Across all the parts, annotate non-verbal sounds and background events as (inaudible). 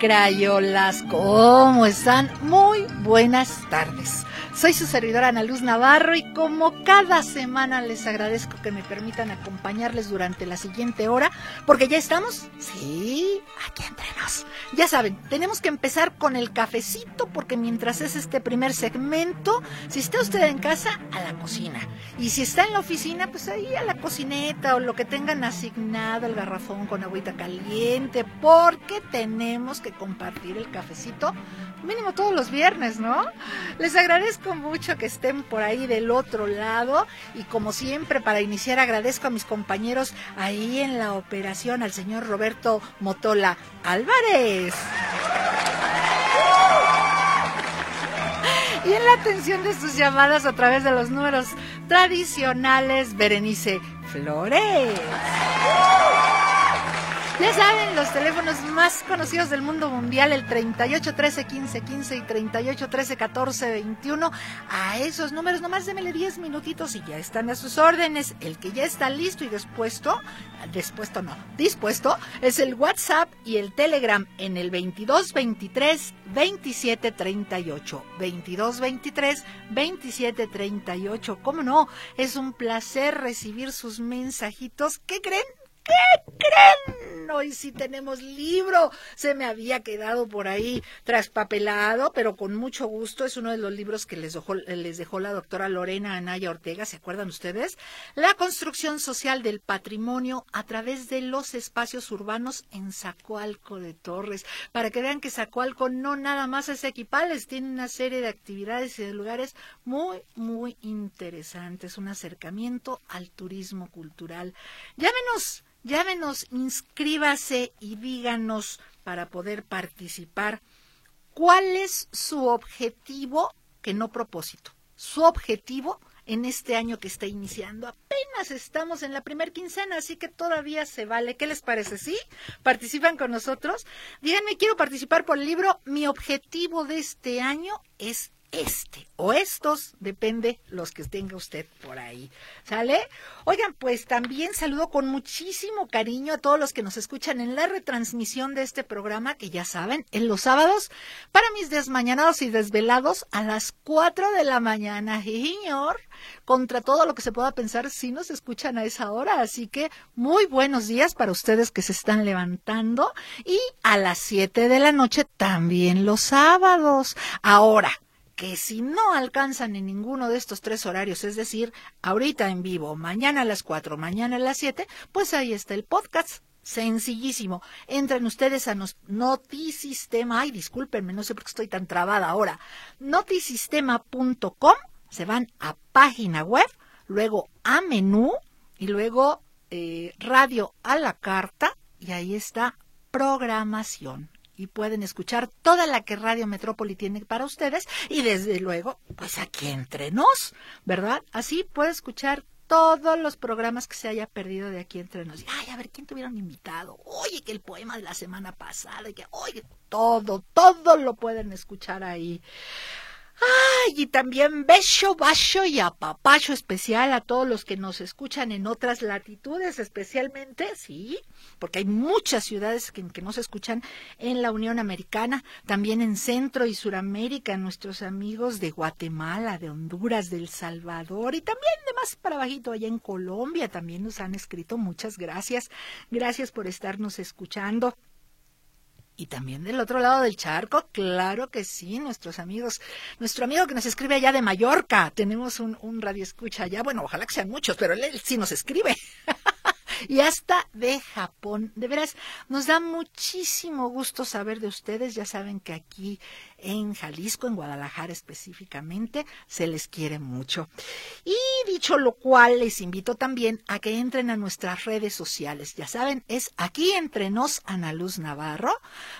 Crayolas, ¿cómo están? Muy buenas tardes. Soy su servidora Ana Luz Navarro y como cada semana les agradezco que me permitan acompañarles durante la siguiente hora, porque ya estamos, sí, aquí entre nos. Ya saben, tenemos que empezar con el cafecito, porque mientras es este primer segmento, si está usted en casa, a la cocina. Y si está en la oficina, pues ahí a la cocineta o lo que tengan asignado, el garrafón con agüita caliente, porque tenemos que compartir el cafecito mínimo todos los viernes, ¿no? Les agradezco mucho que estén por ahí del otro lado y como siempre para iniciar agradezco a mis compañeros ahí en la operación, al señor Roberto Motola Álvarez. Y en la atención de sus llamadas a través de los números tradicionales, Berenice Flores. Ya saben, los teléfonos más conocidos del mundo mundial, el 38 13 15 15 y 38 13 14 21. A esos números nomás démele 10 minutitos y ya están a sus órdenes. El que ya está listo y dispuesto, dispuesto no, dispuesto, es el WhatsApp y el Telegram en el 22 23 27 38. 22 23 27 38. ¿Cómo no? Es un placer recibir sus mensajitos. ¿Qué creen? ¿Qué creen? Hoy sí tenemos libro. Se me había quedado por ahí traspapelado, pero con mucho gusto. Es uno de los libros que les dejó, les dejó la doctora Lorena Anaya Ortega. ¿Se acuerdan ustedes? La construcción social del patrimonio a través de los espacios urbanos en Zacualco de Torres. Para que vean que Zacualco no nada más es equipales, tiene una serie de actividades y de lugares muy, muy interesantes. Un acercamiento al turismo cultural. Llámenos Llámenos, inscríbase y díganos para poder participar cuál es su objetivo, que no propósito, su objetivo en este año que está iniciando. Apenas estamos en la primer quincena, así que todavía se vale. ¿Qué les parece? ¿Sí? ¿Participan con nosotros? Díganme, quiero participar por el libro. Mi objetivo de este año es este o estos, depende los que tenga usted por ahí. ¿Sale? Oigan, pues también saludo con muchísimo cariño a todos los que nos escuchan en la retransmisión de este programa, que ya saben, en los sábados, para mis desmañanados y desvelados a las 4 de la mañana. Señor, contra todo lo que se pueda pensar, si nos escuchan a esa hora. Así que muy buenos días para ustedes que se están levantando. Y a las 7 de la noche también los sábados. Ahora, que si no alcanzan en ninguno de estos tres horarios, es decir, ahorita en vivo, mañana a las cuatro, mañana a las siete, pues ahí está el podcast. Sencillísimo. Entren ustedes a Notisistema. Ay, discúlpenme, no sé por qué estoy tan trabada ahora. Notisistema.com. Se van a página web, luego a menú y luego eh, radio a la carta y ahí está programación y pueden escuchar toda la que Radio Metrópoli tiene para ustedes y desde luego, pues aquí entre nos, ¿verdad? Así puede escuchar todos los programas que se haya perdido de aquí entre nos. Ay, a ver, ¿quién tuvieron invitado? Oye, que el poema de la semana pasada, y que, oye, todo, todo lo pueden escuchar ahí. Ay, y también beso, bacho y apapacho especial a todos los que nos escuchan en otras latitudes, especialmente, sí, porque hay muchas ciudades que, que nos escuchan en la Unión Americana, también en Centro y Suramérica, nuestros amigos de Guatemala, de Honduras, de El Salvador y también de más para bajito allá en Colombia, también nos han escrito. Muchas gracias. Gracias por estarnos escuchando. Y también del otro lado del charco, claro que sí, nuestros amigos, nuestro amigo que nos escribe allá de Mallorca, tenemos un, un radio escucha allá, bueno, ojalá que sean muchos, pero él, sí nos escribe. (laughs) y hasta de Japón. De veras, nos da muchísimo gusto saber de ustedes. Ya saben que aquí en Jalisco, en Guadalajara específicamente, se les quiere mucho. Y dicho lo cual, les invito también a que entren a nuestras redes sociales. Ya saben, es aquí entre nos Ana Luz Navarro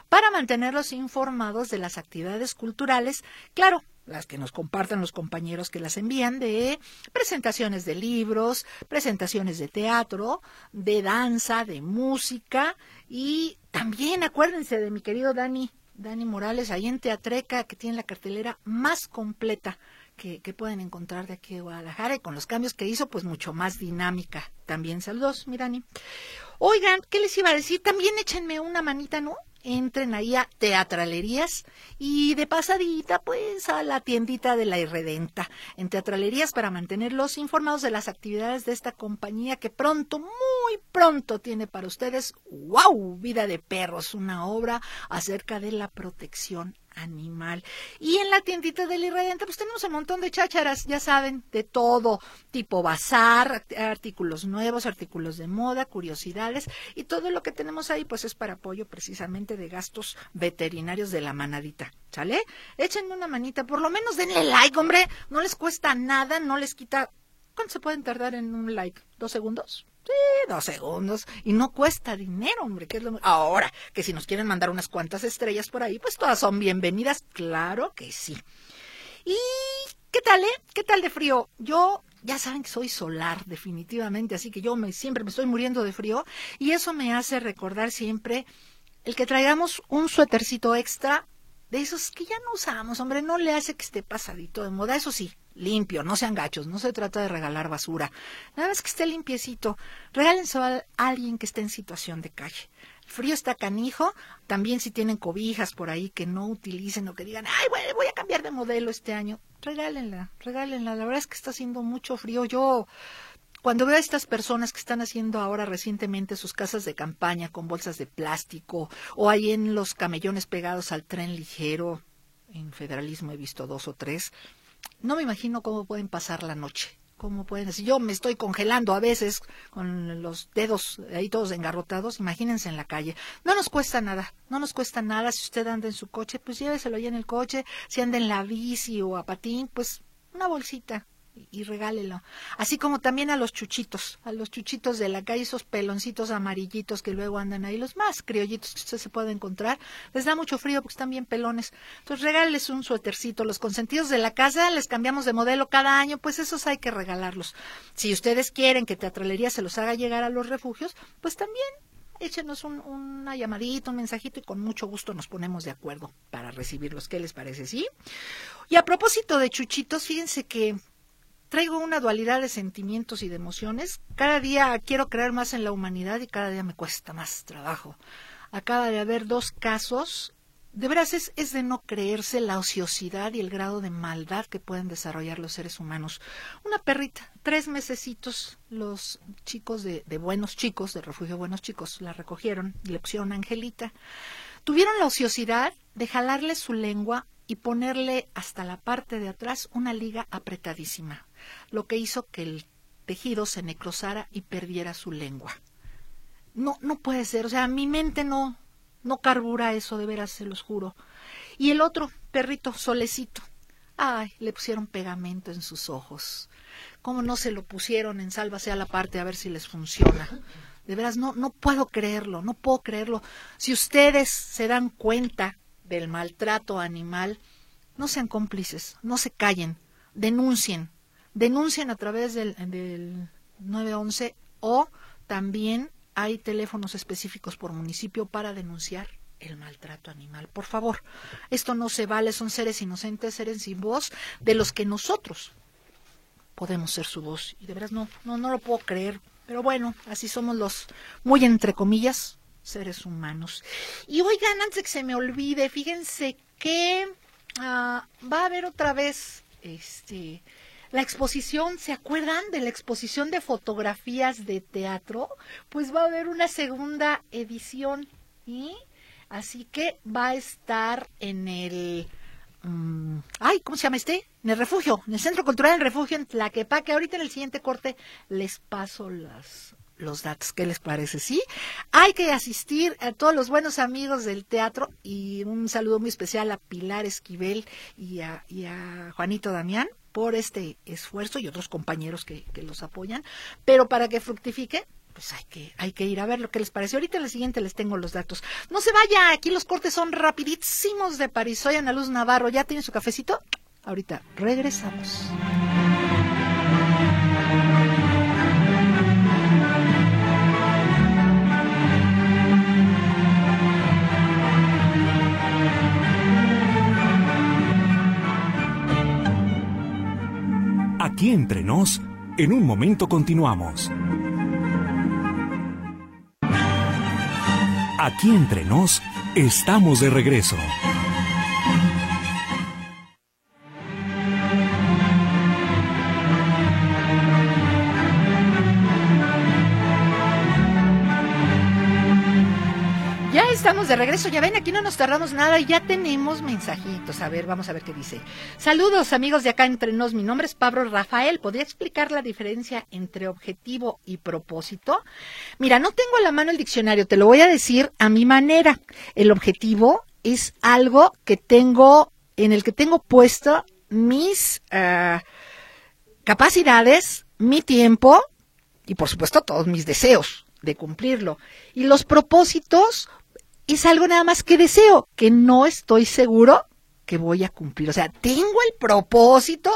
para mantenerlos informados de las actividades culturales. Claro, las que nos compartan los compañeros que las envían, de presentaciones de libros, presentaciones de teatro, de danza, de música y también acuérdense de mi querido Dani Dani Morales, ahí en Teatreca, que tiene la cartelera más completa que, pueden encontrar de aquí de Guadalajara y con los cambios que hizo, pues mucho más dinámica. También saludos, Mirani. Oigan, ¿qué les iba a decir? También échenme una manita, ¿no? Entren ahí a teatralerías y de pasadita pues a la tiendita de la Irredenta en teatralerías para mantenerlos informados de las actividades de esta compañía que pronto, muy pronto tiene para ustedes, wow, Vida de Perros, una obra acerca de la protección animal. Y en la tiendita del Irredenta, pues tenemos un montón de chácharas, ya saben, de todo, tipo bazar, artículos nuevos, artículos de moda, curiosidades, y todo lo que tenemos ahí, pues es para apoyo precisamente de gastos veterinarios de la manadita. ¿Sale? Échenme una manita, por lo menos denle like, hombre, no les cuesta nada, no les quita. ¿Cuánto se pueden tardar en un like? ¿Dos segundos? Dos segundos. Y no cuesta dinero, hombre. Que es lo... Ahora, que si nos quieren mandar unas cuantas estrellas por ahí, pues todas son bienvenidas. Claro que sí. ¿Y qué tal, eh? ¿Qué tal de frío? Yo ya saben que soy solar, definitivamente, así que yo me, siempre me estoy muriendo de frío y eso me hace recordar siempre el que traigamos un suétercito extra de esos que ya no usamos, hombre, no le hace que esté pasadito de moda, eso sí, limpio, no sean gachos, no se trata de regalar basura, nada más que esté limpiecito, regálense a alguien que esté en situación de calle. El frío está canijo, también si tienen cobijas por ahí que no utilicen o que digan, ay, voy a cambiar de modelo este año, regálenla, regálenla, la verdad es que está haciendo mucho frío, yo cuando veo a estas personas que están haciendo ahora recientemente sus casas de campaña con bolsas de plástico o ahí en los camellones pegados al tren ligero, en federalismo he visto dos o tres, no me imagino cómo pueden pasar la noche. ¿Cómo pueden? Si yo me estoy congelando a veces con los dedos ahí todos engarrotados, imagínense en la calle. No nos cuesta nada, no nos cuesta nada. Si usted anda en su coche, pues lléveselo ahí en el coche. Si anda en la bici o a patín, pues una bolsita, y regálelo. Así como también a los chuchitos, a los chuchitos de la calle, esos peloncitos amarillitos que luego andan ahí, los más criollitos que usted se puede encontrar. Les da mucho frío porque están bien pelones. Entonces regáleles un suétercito. Los consentidos de la casa les cambiamos de modelo cada año, pues esos hay que regalarlos. Si ustedes quieren que Teatralería se los haga llegar a los refugios, pues también échenos un, una llamadita, un mensajito y con mucho gusto nos ponemos de acuerdo para recibirlos. ¿Qué les parece? ¿Sí? Y a propósito de chuchitos, fíjense que traigo una dualidad de sentimientos y de emociones. Cada día quiero creer más en la humanidad y cada día me cuesta más trabajo. Acaba de haber dos casos. De veras es, de no creerse la ociosidad y el grado de maldad que pueden desarrollar los seres humanos. Una perrita, tres mesecitos, los chicos de, de Buenos Chicos, de Refugio Buenos Chicos, la recogieron le pusieron Angelita. Tuvieron la ociosidad de jalarle su lengua y ponerle hasta la parte de atrás una liga apretadísima lo que hizo que el tejido se necrosara y perdiera su lengua. No, no puede ser, o sea, mi mente no, no carbura eso, de veras, se los juro. Y el otro, perrito, solecito, ay, le pusieron pegamento en sus ojos. ¿Cómo no se lo pusieron en sálvase a la parte a ver si les funciona? De veras, no, no puedo creerlo, no puedo creerlo. Si ustedes se dan cuenta del maltrato animal, no sean cómplices, no se callen, denuncien, denuncien a través del, del 911 o también hay teléfonos específicos por municipio para denunciar el maltrato animal. Por favor, esto no se vale, son seres inocentes, seres sin voz, de los que nosotros podemos ser su voz. Y de veras no, no, no lo puedo creer. Pero bueno, así somos los, muy entre comillas, seres humanos. Y oigan, antes de que se me olvide, fíjense que ah, va a haber otra vez, este, la exposición, ¿se acuerdan de la exposición de fotografías de teatro? Pues va a haber una segunda edición y así que va a estar en el mm, ay, ¿cómo se llama este? En el refugio, en el Centro Cultural del Refugio en Tlaquepaque. Ahorita en el siguiente corte les paso las los datos. ¿Qué les parece? Sí, hay que asistir a todos los buenos amigos del teatro y un saludo muy especial a Pilar Esquivel y a, y a Juanito Damián por este esfuerzo y otros compañeros que, los apoyan. Pero para que fructifique, pues hay que, hay que ir a ver lo que les parece. Ahorita en la siguiente les tengo los datos. No se vaya, aquí los cortes son rapidísimos de París. Soy Ana Luz Navarro. ¿Ya tiene su cafecito? Ahorita regresamos. Aquí entre nos, en un momento continuamos. Aquí entre nos, estamos de regreso. Estamos de regreso, ya ven, aquí no nos tardamos nada y ya tenemos mensajitos. A ver, vamos a ver qué dice. Saludos amigos de acá entre nos, mi nombre es Pablo Rafael. ¿Podría explicar la diferencia entre objetivo y propósito? Mira, no tengo a la mano el diccionario, te lo voy a decir a mi manera. El objetivo es algo que tengo, en el que tengo puesto mis uh, capacidades, mi tiempo y por supuesto todos mis deseos de cumplirlo. Y los propósitos es algo nada más que deseo, que no estoy seguro que voy a cumplir. O sea, tengo el propósito,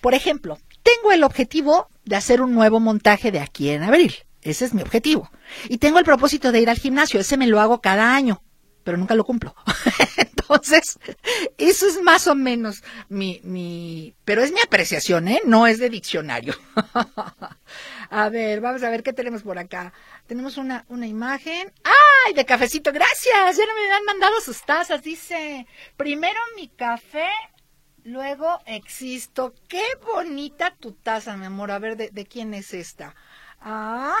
por ejemplo, tengo el objetivo de hacer un nuevo montaje de aquí en abril. Ese es mi objetivo. Y tengo el propósito de ir al gimnasio. Ese me lo hago cada año, pero nunca lo cumplo. (laughs) Entonces, eso es más o menos mi, mi, pero es mi apreciación, ¿eh? No es de diccionario. (laughs) a ver, vamos a ver qué tenemos por acá. Tenemos una, una imagen. ¡Ay, de cafecito! Gracias. Ya no me han mandado sus tazas. Dice, primero mi café, luego existo. Qué bonita tu taza, mi amor. A ver, ¿de, de quién es esta? Ah,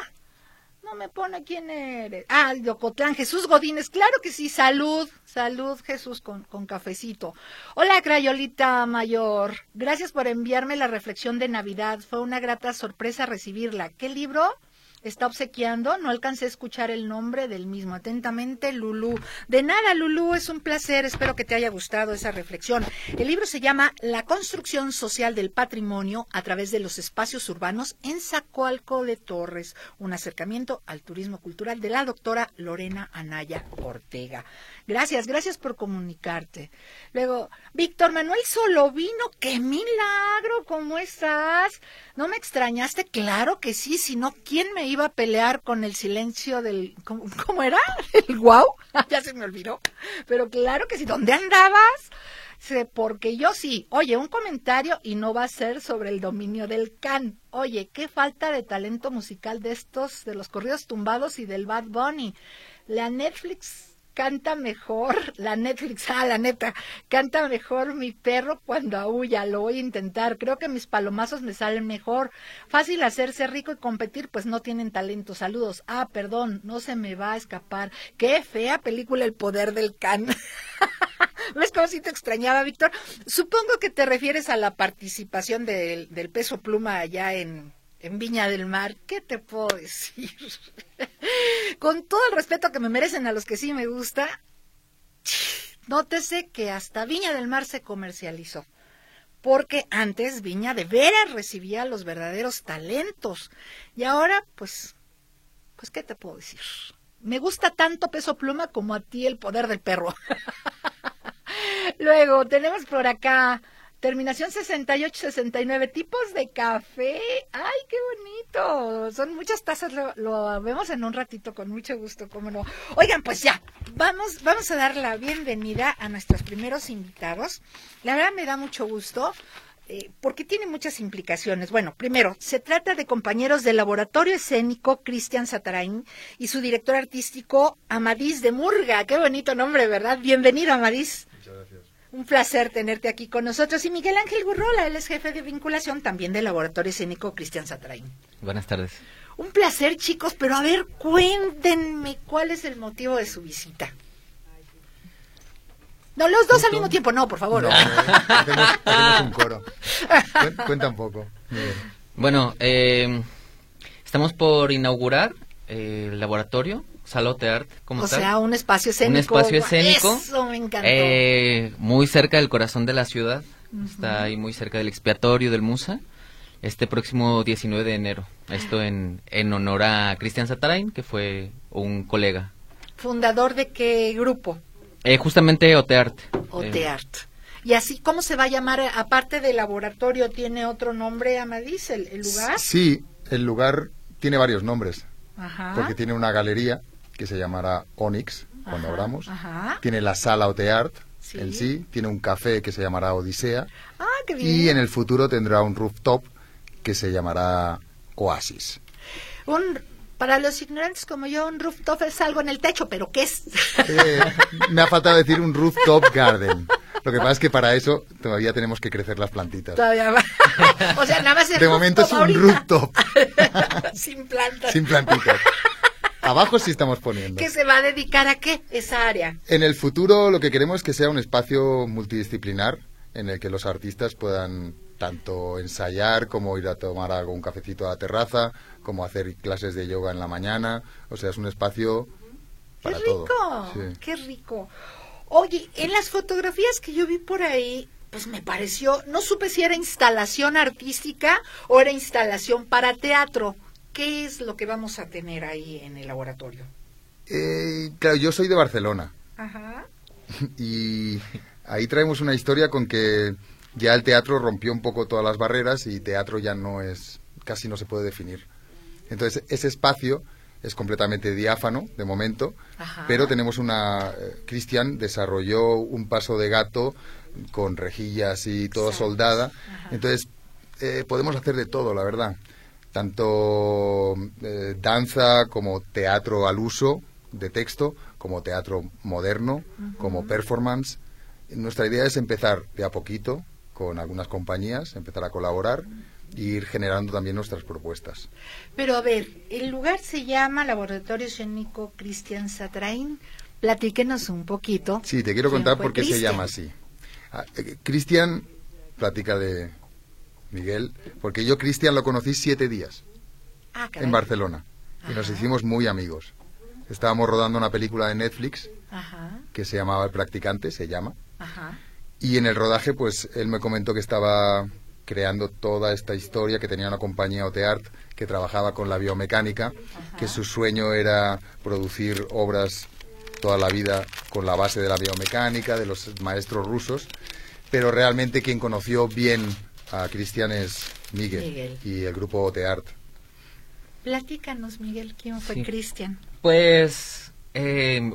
no me pone quién eres. Ah, Ocotlán, Jesús Godínez. Claro que sí, salud, salud, Jesús, con, con cafecito. Hola, Crayolita Mayor. Gracias por enviarme la reflexión de Navidad. Fue una grata sorpresa recibirla. ¿Qué libro? Está obsequiando. No alcancé a escuchar el nombre del mismo. Atentamente, Lulú. De nada, Lulú, es un placer. Espero que te haya gustado esa reflexión. El libro se llama La construcción social del patrimonio a través de los espacios urbanos en Zacualco de Torres. Un acercamiento al turismo cultural de la doctora Lorena Anaya Ortega. Gracias, gracias por comunicarte. Luego, Víctor Manuel Solovino, qué milagro, ¿cómo estás? ¿No me extrañaste? Claro que sí, si no, ¿quién me iba a pelear con el silencio del... ¿Cómo, era? (laughs) ¿El guau? (laughs) ya se me olvidó. Pero claro que sí, ¿dónde andabas? porque yo sí, oye, un comentario y no va a ser sobre el dominio del can. Oye, qué falta de talento musical de estos, de los corridos tumbados y del Bad Bunny. La Netflix canta mejor, la Netflix, (laughs) ah, la neta, canta mejor mi perro cuando aúlla, lo voy a intentar, creo que mis palomazos me salen mejor, fácil hacerse rico y competir, pues no tienen talento, saludos, ah, perdón, no se me va a escapar, qué fea película El Poder del Can. (laughs) ¿Ves cómo si te extrañaba, Víctor? Supongo que te refieres a la participación del, del peso pluma allá en, en Viña del Mar, ¿qué te puedo decir? (laughs) Con todo el respeto que me merecen a los que sí me gusta, nótese que hasta Viña del Mar se comercializó. Porque antes Viña de veras recibía los verdaderos talentos. Y ahora, pues, pues, ¿qué te puedo decir? Me gusta tanto peso pluma como a ti el poder del perro. (laughs) Luego, tenemos por acá Terminación 68-69, tipos de café. ¡Ay, qué bonito! Son muchas tazas, lo, lo, vemos en un ratito con mucho gusto, cómo no. Oigan, pues ya, vamos, vamos a dar la bienvenida a nuestros primeros invitados. La verdad me da mucho gusto. Eh, porque tiene muchas implicaciones. Bueno, primero, se trata de compañeros del laboratorio escénico Cristian Satarain y su director artístico Amadís de Murga. Qué bonito nombre, ¿verdad? Bienvenido, Amadís. Un placer tenerte aquí con nosotros. Y Miguel Ángel Gurrola, él es jefe de vinculación también del Laboratorio Escénico Cristian Satraín. Buenas tardes. Un placer, chicos, pero a ver, cuéntenme cuál es el motivo de su visita. No, los dos al mismo tiempo, no, por favor. No, hacemos, hacemos un coro. Cuenta un poco. Bueno, eh, Estamos por inaugurar eh, el laboratorio, Salote Art, como O sea, un espacio escénico. Un espacio escénico. Eso me encantó. Eh, muy cerca del corazón de la ciudad. Está ahí muy cerca del expiatorio del Musa. Este próximo 19 de enero. Esto en, en honor a Cristian Satarain, que fue un colega. ¿Fundador de qué grupo? Eh, justamente Oteart. Oteart. ¿Y así cómo se va a llamar? Aparte del laboratorio, ¿tiene otro nombre, Amadís, el, el lugar? Sí, el lugar tiene varios nombres. Ajá. Porque tiene una galería que se llamará Onyx, cuando Ajá, abramos. ajá. Tiene la sala Oteart Sí. en sí. Tiene un café que se llamará Odisea. Ah, qué bien. Y en el futuro tendrá un rooftop que se llamará Oasis. Un, para los ignorantes como yo, un rooftop es algo en el techo, pero ¿qué es? Eh, me ha faltado decir un rooftop garden. Lo que pasa es que para eso todavía tenemos que crecer las plantitas. Todavía va. o sea, nada más el De momento es un ahorita. rooftop (laughs) Sin plantas. sin plantitas. Abajo sí estamos poniendo. ¿Que se va a dedicar a qué? Esa área. En el futuro lo que queremos es que sea un espacio multidisciplinar en el que los artistas puedan tanto ensayar como ir a tomar algo, un cafecito a la terraza, como hacer clases de yoga en la mañana. O sea, es un espacio ¡Qué para rico! todo. Sí. ¡Qué rico! Oye, en las fotografías que yo vi por ahí, pues me pareció, no supe si era instalación artística o era instalación para teatro. ¿Qué es lo que vamos a tener ahí en el laboratorio? Eh, claro, yo soy de Barcelona Ajá. (laughs) y ahí traemos una historia con que ya el teatro rompió un poco todas las barreras y teatro ya no es, casi no se puede definir. Entonces, ese espacio es completamente diáfano de momento, Ajá. pero tenemos una... eh, Cristian desarrolló un paso de gato con rejillas y todo Exacto. soldada. Ajá. Entonces, eh, podemos hacer de todo, la verdad. Tanto eh, danza como teatro al uso de texto, como teatro moderno, como performance. Nuestra idea es empezar de a poquito con algunas compañías, empezar a colaborar e ir generando también nuestras propuestas. Pero a ver, el lugar se llama Laboratorio Escénico Cristian Satrain. Platíquenos un poquito. Sí, te quiero ¿Quién contar por qué se llama así. Ah, eh, Cristian, platica de Miguel, porque yo Cristian lo conocí siete días Ah, en Barcelona. Y nos hicimos muy amigos. Estábamos rodando una película de Netflix Ajá, que se llamaba El Practicante, se llama, ajá. y en el rodaje pues él me comentó que estaba creando toda esta historia, que tenía una compañía Oteart que trabajaba con la biomecánica, que su sueño era producir obras toda la vida con la base de la biomecánica, de los maestros rusos, pero realmente quien conoció bien a Cristian es Miguel, Miguel. y el grupo Oteart. Platícanos, Miguel, ¿quién fue Sí. Cristian? Pues eh,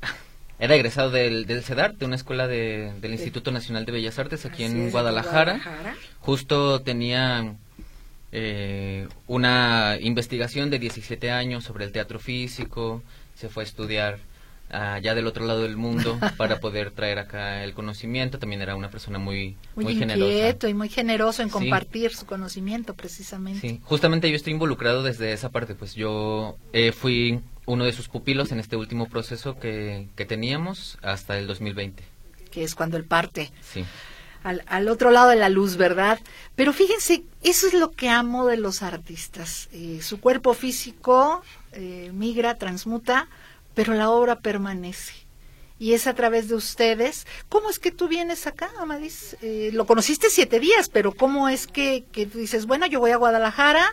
(laughs) era egresado del, del CEDART, de una escuela de- del Instituto Nacional de Bellas Artes aquí Así en es, Guadalajara. Guadalajara. Justo tenía eh, una investigación de 17 años sobre el teatro físico, se fue a estudiar allá del otro lado del mundo (laughs) para poder traer acá el conocimiento. También era una persona muy, Muy, muy, generosa. inquieto y muy generoso en Sí. compartir su conocimiento, precisamente. Sí, justamente yo estoy involucrado desde esa parte, pues yo eh, fui uno de sus pupilos en este último proceso que, que teníamos hasta el 2020. Que es cuando él parte Sí, al, al otro lado de la luz, ¿verdad? Pero fíjense, eso es lo que amo de los artistas. Eh, su cuerpo físico eh, migra, transmuta, pero la obra permanece. Y es a través de ustedes. ¿Cómo es que tú vienes acá, Amadís? Eh, lo conociste siete días, pero ¿cómo es que, que tú dices, bueno, yo voy a Guadalajara?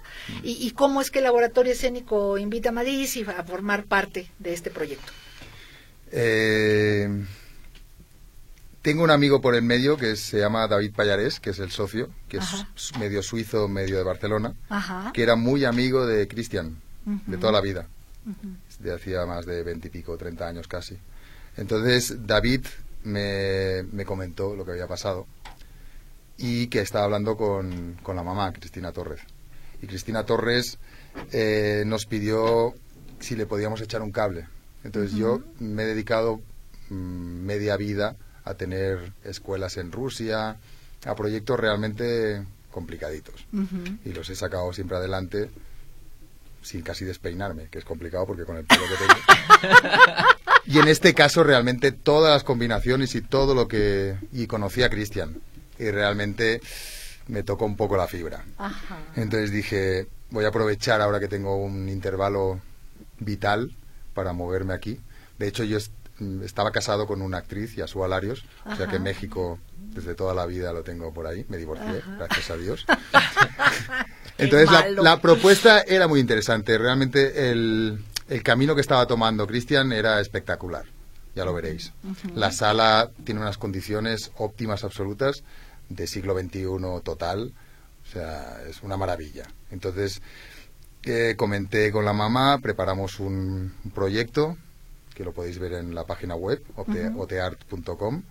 ¿Y, y cómo es que el Laboratorio Escénico invita a Amadís y a formar parte de este proyecto? Eh, tengo un amigo por el medio que se llama David Payares, que es el socio, que Ajá. es medio suizo, medio de Barcelona, Ajá. que era muy amigo de Cristian, de toda la vida. De hacía más de veintipico, treinta años casi. Entonces David me, me comentó lo que había pasado y que estaba hablando con, con la mamá, Cristina Torres. Y Cristina Torres eh, nos pidió si le podíamos echar un cable. Entonces yo me he dedicado mm, media vida a tener escuelas en Rusia, a proyectos realmente complicaditos. Y los he sacado siempre adelante sin casi despeinarme, que es complicado porque con el pelo que tengo. (laughs) y en este caso realmente todas las combinaciones y todo lo que... Y conocí a Cristian y realmente me tocó un poco la fibra. Ajá. Entonces dije, voy a aprovechar ahora que tengo un intervalo vital para moverme aquí. De hecho, yo mm, estaba casado con una actriz, Yasua Alarios, o sea que México desde toda la vida lo tengo por ahí, me divorcié, gracias a Dios. (laughs) Entonces la, propuesta era muy interesante, realmente el, el camino que estaba tomando Cristian era espectacular, ya lo veréis. La sala tiene unas condiciones óptimas absolutas de siglo XXI total, o sea, es una maravilla. Entonces, eh, comenté con la mamá, preparamos un, proyecto que lo podéis ver en la página web, oteart.com,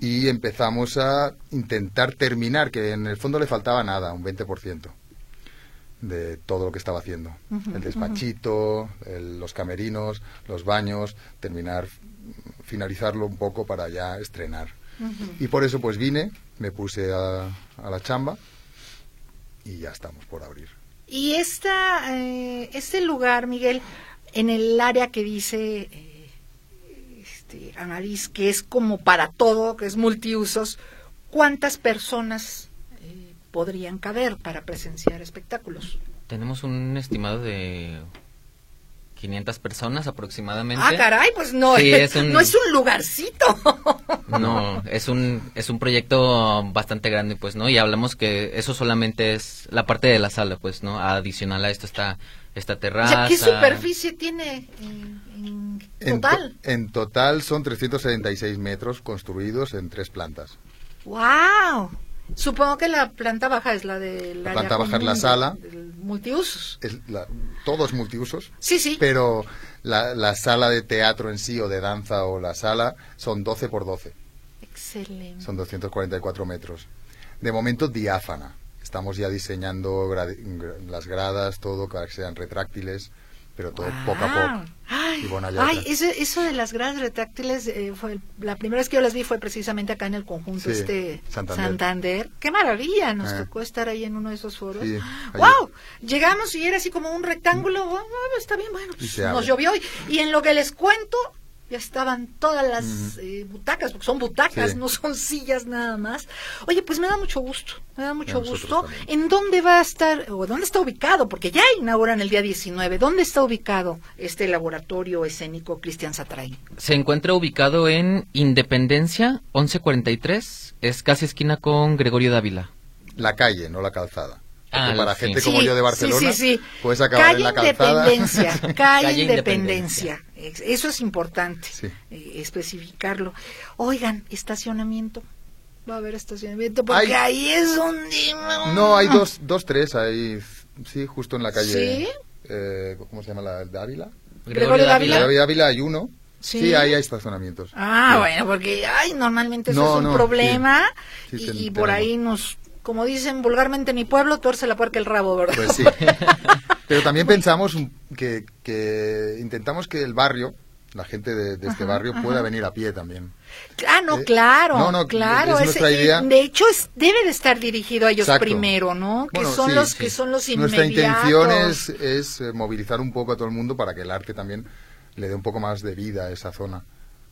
y empezamos a intentar terminar, que en el fondo le faltaba nada, un 20% de todo lo que estaba haciendo. el despachito, los camerinos, los baños, terminar, finalizarlo un poco para ya estrenar. Y por eso pues vine, me puse a la chamba y ya estamos por abrir. Y esta, eh, este lugar, Miguel, en el área que dice eh, este, Annalise, que es como para todo, que es multiusos, ¿cuántas personas podrían caber para presenciar espectáculos? Tenemos un estimado de 500 personas aproximadamente. Ah, caray, pues no, es, un, no es un lugarcito. (laughs) No, es un, es un proyecto bastante grande, pues, ¿no? Y hablamos que eso solamente es la parte de la sala, pues, ¿no? Adicional a esto está esta terraza. ¿Qué superficie tiene en, total? En, total son 376 metros construidos en tres plantas. ¡Wow! Supongo que la planta baja es la de la planta baja es la sala. multiusos. Es la, todos multiusos. Sí, sí. Pero la, la, sala de teatro en sí o de danza o la sala son 12 por 12. Excelente. Son 244 metros. De momento diáfana. Estamos ya diseñando las gradas, todo, para que sean retráctiles pero todo poco a poco. Ay, ay eso, eso, de las grandes retráctiles, eh, fue la primera vez que yo las vi fue precisamente acá en el conjunto este Santander. Qué maravilla, nos ah. tocó estar ahí en uno de esos foros. ¡Wow! Llegamos y era así como un rectángulo, oh, está bien, bueno, pues nos llovió y en lo que les cuento, ya estaban todas las eh, butacas, porque son butacas, no son (laughs) sillas nada más. Oye, pues me da mucho gusto, me da mucho gusto. ¿En dónde va a estar, o dónde está ubicado? Porque ya inauguran el día 19. ¿Dónde está ubicado este laboratorio escénico Cristian Satray? Se encuentra ubicado en Independencia 1143, es casi esquina con Gregorio Dávila. La calle, no la calzada. Ah, para gente como yo de Barcelona, puedes acabar calle en la calzada. Independencia, (laughs) calle, Independencia. Eso es importante, eh, especificarlo. Oigan, estacionamiento. Va a haber estacionamiento porque ahí es donde... No, hay dos, dos, tres, ahí, sí, justo en la calle... ¿Sí? Eh, ¿Cómo se llama la de Ávila? Gregorio Dávila. Gregorio Dávila hay uno. Sí, ahí hay estacionamientos. Ah, bueno, porque ay, normalmente eso es un problema y, por ahí nos como dicen vulgarmente en mi pueblo, tuerce la puerca el rabo, ¿verdad? Pues sí. (laughs) Pero también pensamos que, que, intentamos que el barrio, la gente de, este barrio, pueda venir a pie también. Ah, no, eh, claro, no, no, claro. Es nuestra idea. De hecho, es, debe de estar dirigido a ellos primero, ¿no? Que son los que son los inmediatos. Nuestra intención es, es eh, movilizar un poco a todo el mundo para que el arte también le dé un poco más de vida a esa zona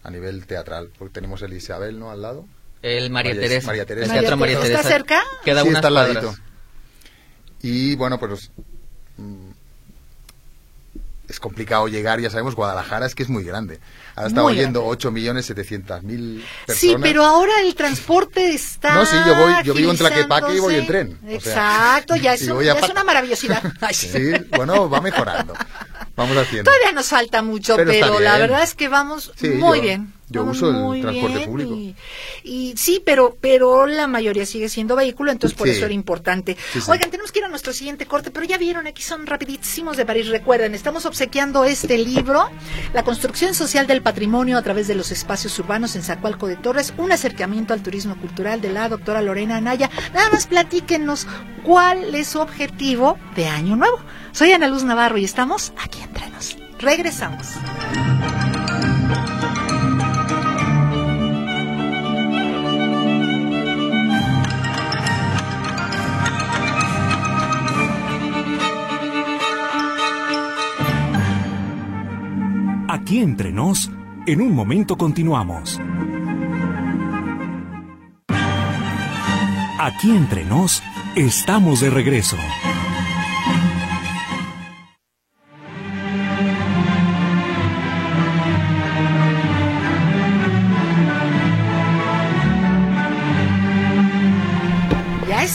a nivel teatral. Porque tenemos el Isabel, ¿no? Al lado. El María, Teresa. María Teresa. El Teatro María Teresa. ¿Está cerca? Queda sí, está al ladito. Y bueno, pues mm, es complicado llegar, ya sabemos, Guadalajara es que es muy grande. Ahora estamos yendo 8.700.000 personas. Sí, pero ahora el transporte está. No, sí, yo voy, yo vivo en Tlaquepaque y voy en tren. Exacto, ya, (laughs) es, ya es, una maravillosidad. (laughs) sí, bueno, va mejorando. Vamos haciendo. Todavía nos falta mucho, pero, la verdad es que vamos muy bien. Yo uso el transporte público. Y, sí, pero pero la mayoría sigue siendo vehículo, entonces por eso era importante. Oigan, tenemos que ir a nuestro siguiente corte, pero ya vieron, aquí son rapidísimos de París. Recuerden, estamos obsequiando este libro, La construcción social del patrimonio a través de los espacios urbanos en Zacualco de Torres, un acercamiento al turismo cultural de la doctora Lorena Anaya. Nada más platíquenos cuál es su objetivo de Año Nuevo. Soy Ana Luz Navarro y estamos aquí entre nos. Regresamos. Aquí entre nos, en un momento continuamos. Aquí entre nos, estamos de regreso.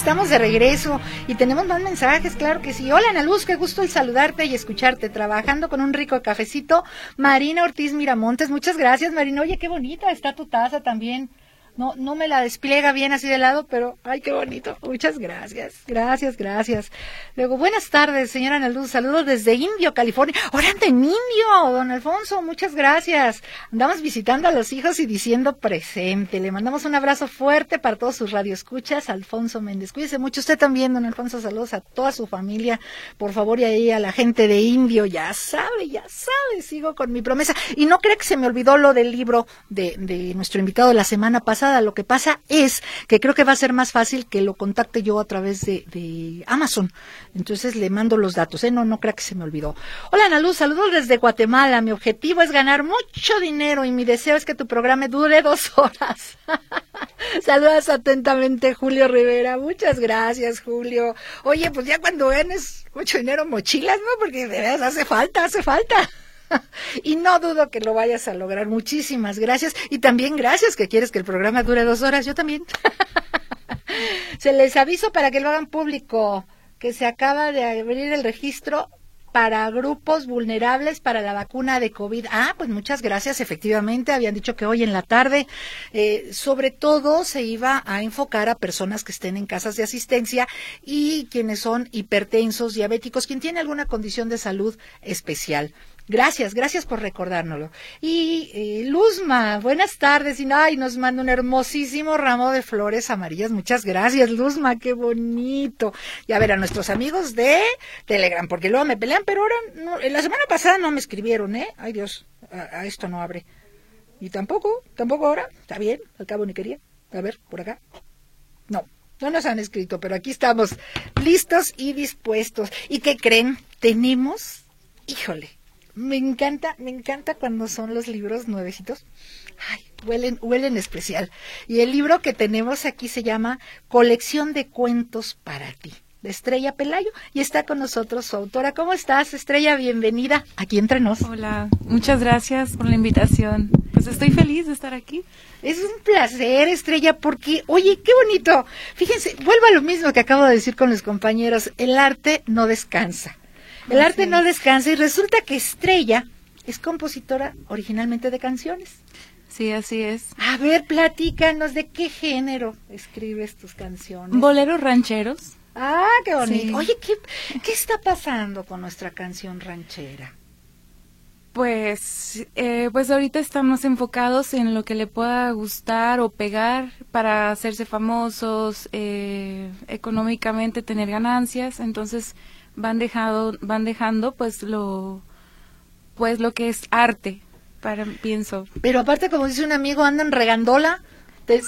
Estamos de regreso y tenemos más mensajes, claro que sí. Hola Ana Luz, qué gusto el saludarte y escucharte, trabajando con un rico cafecito. Marina Ortiz Miramontes, muchas gracias Marina. Oye, qué bonita está tu taza también. No, no me la despliega bien así de lado, pero ay, qué bonito. Muchas gracias. Gracias, gracias. Luego, buenas tardes, señora Ana Luz. Saludos desde Indio, California. Orante en Indio, don Alfonso. Muchas gracias. Andamos visitando a los hijos y diciendo presente. Le mandamos un abrazo fuerte para todos sus radioescuchas. Alfonso Méndez. Cuídese mucho. Usted también, don Alfonso. Saludos a toda su familia. Por favor, y ahí a la gente de Indio. Ya sabe, ya sabe. Sigo con mi promesa. Y no cree que se me olvidó lo del libro de, de nuestro invitado la semana pasada lo que pasa es que creo que va a ser más fácil que lo contacte yo a través de, Amazon. Entonces le mando los datos. ¿eh? No, no crea que se me olvidó. Hola Ana Luz, saludos desde Guatemala. Mi objetivo es ganar mucho dinero y mi deseo es que tu programa dure dos (laughs) horas. (laughs) Saludos atentamente, Julio Rivera. Muchas gracias, Julio. Oye, pues ya cuando ganes mucho dinero, mochilas, ¿no? Porque de verdad hace falta, hace falta. (laughs) y no dudo que lo vayas a lograr. Muchísimas gracias. Y también gracias que quieres que el programa dure dos horas. Yo también. (laughs) se les aviso para que lo hagan público que se acaba de abrir el registro para grupos vulnerables para la vacuna de COVID. Ah, pues muchas gracias. Efectivamente, habían dicho que hoy en la tarde, eh, sobre todo, se iba a enfocar a personas que estén en casas de asistencia y quienes son hipertensos, diabéticos, quien tiene alguna condición de salud especial. Gracias, gracias por recordárnoslo. Y eh, Luzma, buenas tardes. Y ay, nos manda un hermosísimo ramo de flores amarillas. Muchas gracias, Luzma, qué bonito. Y a ver, a nuestros amigos de Telegram, porque luego me pelean, pero ahora, no, la semana pasada no me escribieron, ¿eh? Ay Dios, a, esto no abre. Y tampoco, tampoco ahora. Está bien, al cabo ni quería. A ver, por acá. No, no nos han escrito, pero aquí estamos listos y dispuestos. ¿Y qué creen? Tenemos, híjole, me encanta, me encanta cuando son los libros nuevecitos. Ay, huelen, huelen especial. Y el libro que tenemos aquí se llama Colección de cuentos para ti de Estrella Pelayo y está con nosotros su autora. ¿Cómo estás, Estrella? Bienvenida aquí entre nos. Hola, muchas gracias por la invitación. Pues estoy feliz de estar aquí. Es un placer, Estrella, porque, oye, qué bonito. Fíjense, vuelvo a lo mismo que acabo de decir con los compañeros, el arte no descansa. El arte no descansa y resulta que Estrella es compositora originalmente de canciones. Sí, así es. A ver, platícanos de qué género escribes tus canciones. Boleros rancheros. Ah, qué bonito. Oye, ¿qué, ¿qué está pasando con nuestra canción ranchera? Pues, eh, pues ahorita estamos enfocados en lo que le pueda gustar o pegar para hacerse famosos, eh, económicamente tener ganancias. Entonces, van dejando van dejando pues lo pues lo que es arte para pienso pero aparte como dice un amigo andan regandola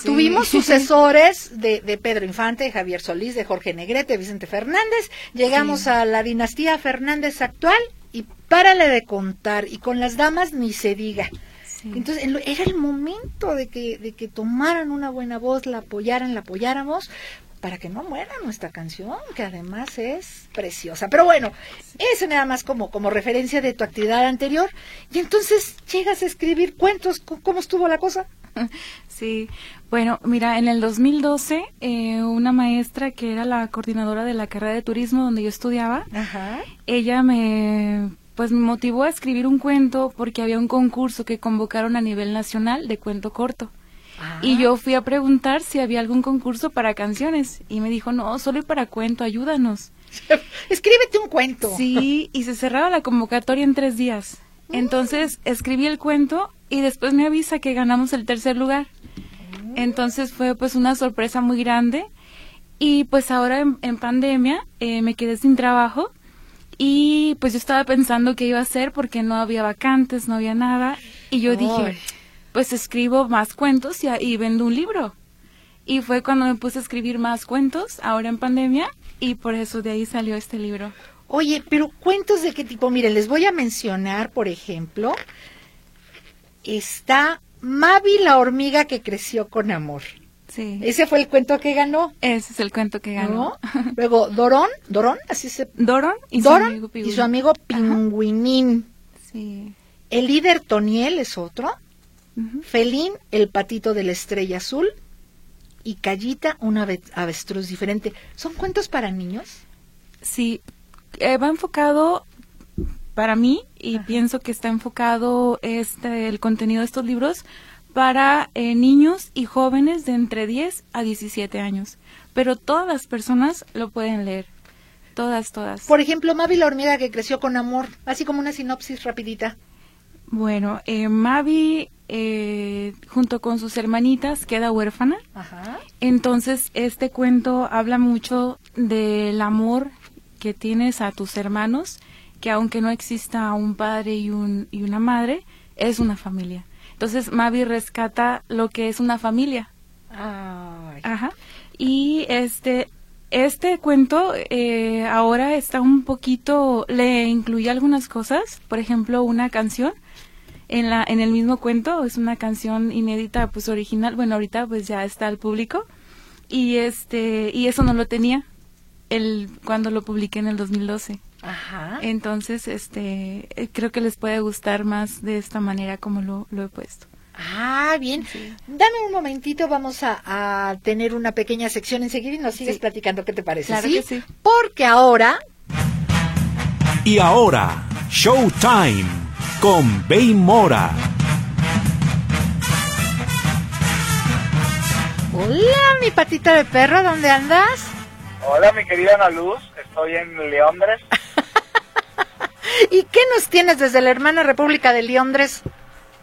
Tuvimos (laughs) sucesores de, de, Pedro Infante, de Javier Solís, de Jorge Negrete, Vicente Fernández. Llegamos a la dinastía Fernández actual y párale de contar. Y con las damas ni se diga. Entonces era el momento de que, de que tomaran una buena voz, la apoyaran, la apoyáramos, para que no muera nuestra canción, que además es preciosa. Pero bueno, eso nada más como, como referencia de tu actividad anterior. Y entonces llegas a escribir cuentos. ¿Cómo estuvo la cosa? (laughs) Sí, bueno, mira, en el 2012, eh, una maestra que era la coordinadora de la carrera de turismo donde yo estudiaba, ella me pues me motivó a escribir un cuento porque había un concurso que convocaron a nivel nacional de cuento corto. Y yo fui a preguntar si había algún concurso para canciones y me dijo, no, solo para cuento, ayúdanos. (laughs) Escríbete un cuento. Sí, y se cerraba la convocatoria en tres días. Mm. Entonces escribí el cuento y después me avisa que ganamos el tercer lugar. Mm. Entonces fue pues una sorpresa muy grande y pues ahora en, pandemia eh, me quedé sin trabajo y pues yo estaba pensando qué iba a hacer porque no había vacantes, no había nada y yo dije pues escribo más cuentos y, vendo un libro. Y fue cuando me puse a escribir más cuentos, ahora en pandemia, y por eso de ahí salió este libro. Oye, pero cuentos de qué tipo? Mire, les voy a mencionar, por ejemplo, está Mavi la hormiga que creció con amor. Sí. Ese fue el cuento que ganó. Ese es el cuento que ganó. (laughs) Luego Dorón, Dorón, así se Dorón y su amigo y su amigo Pingüinín. Sí. El líder Toniel es otro. Felín, el patito de la estrella azul, y Callita, un ave- avestruz diferente. ¿Son cuentos para niños? Sí, eh, va enfocado para mí y Ajá. pienso que está enfocado este el contenido de estos libros para eh, niños y jóvenes de entre 10 a 17 años. Pero todas las personas lo pueden leer. Todas, todas. Por ejemplo, Mavi la hormiga que creció con amor, así como una sinopsis rapidita. Bueno, eh, Mavi, eh, junto con sus hermanitas, queda huérfana. Ajá. Entonces, este cuento habla mucho del amor que tienes a tus hermanos, que aunque no exista un padre y, un, y una madre, es una familia. Entonces, Mavi rescata lo que es una familia. Ay. Ajá. Y este, este cuento eh, ahora está un poquito, le incluye algunas cosas, por ejemplo, una canción en la, en el mismo cuento, es una canción inédita, pues original, bueno, ahorita pues ya está al público, y este, y eso no lo tenía el, cuando lo publiqué en el 2012. Ajá. Entonces, este, eh, creo que les puede gustar más de esta manera como lo, lo he puesto. Ah, bien. Dame un momentito, vamos a, a tener una pequeña sección enseguida y nos sigues Sí. platicando qué te parece. Claro ¿sí? que sí. Porque ahora Y ahora, Showtime con Bey Mora. Hola, mi patita de perro, ¿dónde andas? Hola, mi querida Ana Luz, estoy en Leondres. (laughs) ¿Y qué nos tienes desde la hermana República de Londres?